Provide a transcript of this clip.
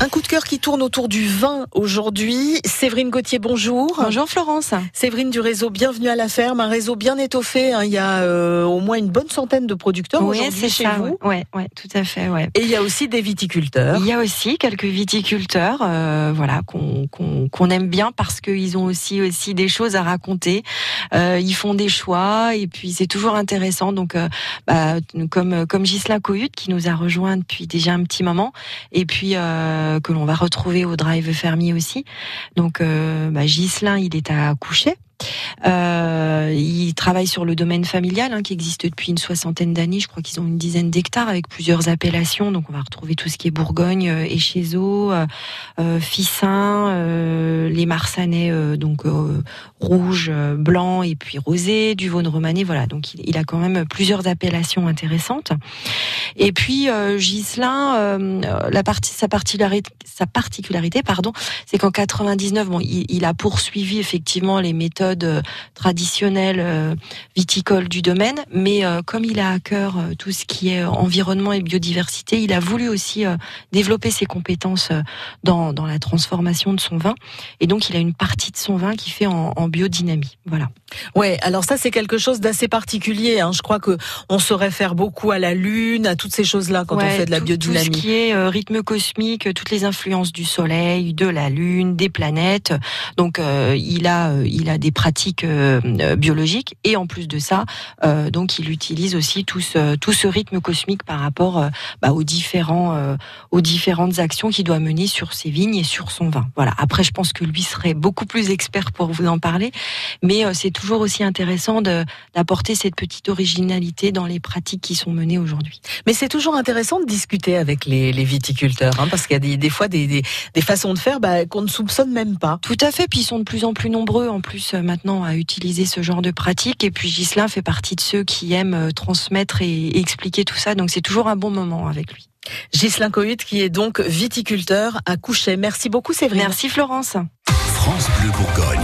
Un coup de cœur qui tourne autour du vin aujourd'hui. Séverine Gauthier, bonjour. Bonjour Florence. Séverine du réseau Bienvenue à la ferme, un réseau bien étoffé. Hein. Il y a euh, au moins une bonne centaine de producteurs oui, aujourd'hui chez ça, vous. Ouais, ouais, tout à fait. Ouais. Et il y a aussi des viticulteurs. Il y a aussi quelques viticulteurs, euh, voilà, qu'on qu'on qu'on aime bien parce qu'ils ont aussi aussi des choses à raconter. Euh, ils font des choix et puis c'est toujours intéressant. Donc, euh, bah, comme comme Ghislain Cohut qui nous a rejoint depuis déjà un petit moment et puis euh, que l'on va retrouver au Drive Fermier aussi. Donc, euh, bah, Ghislain, il est à coucher. Euh, il travaille sur le domaine familial hein, qui existe depuis une soixantaine d'années. Je crois qu'ils ont une dizaine d'hectares avec plusieurs appellations. Donc on va retrouver tout ce qui est Bourgogne, euh, Échezeaux, euh, euh, Fissin, euh, les Marsanais, donc rouge, blanc et puis rosé, du Vaune romanée. Voilà, donc il, a quand même plusieurs appellations intéressantes. Et puis euh, la partie, sa particularité, pardon, c'est qu'en 99, bon, il, a poursuivi effectivement les méthodes traditionnelles euh, viticoles du domaine, mais euh, comme il a à cœur euh, tout ce qui est environnement et biodiversité, il a voulu aussi euh, développer ses compétences euh, dans, dans la transformation de son vin. Et donc, il a une partie de son vin qui fait en, en biodynamie. Voilà. Ouais, alors ça c'est quelque chose d'assez particulier. Hein. Je crois que on se réfère beaucoup à la lune, à toutes ces choses-là quand ouais, on fait de la tout, biodynamie. Tout ce qui est euh, rythme cosmique, toutes les influences du soleil, de la lune, des planètes. Donc euh, il a euh, il a des pratiques euh, biologiques et en plus de ça, euh, donc il utilise aussi tout ce tout ce rythme cosmique par rapport euh, bah, aux différents aux différentes actions qu'il doit mener sur ses vignes et sur son vin. Voilà. Après, je pense que lui serait beaucoup plus expert pour vous en parler, mais c'est toujours aussi intéressant d'apporter cette petite originalité dans les pratiques qui sont menées aujourd'hui. Mais c'est toujours intéressant de discuter avec les, les viticulteurs, hein, parce qu'il y a des, des fois des, des, des, façons de faire bah, qu'on ne soupçonne même pas. Tout à fait, puis ils sont de plus en plus nombreux en plus euh, maintenant à utiliser ce genre de pratique. Et puis Ghislain fait partie de ceux qui aiment euh, transmettre et, et expliquer tout ça, donc c'est toujours un bon moment avec lui. Ghislain Cohut qui est donc viticulteur à Couchet. Merci beaucoup Séverine. Merci Florence. France Bleu Bourgogne.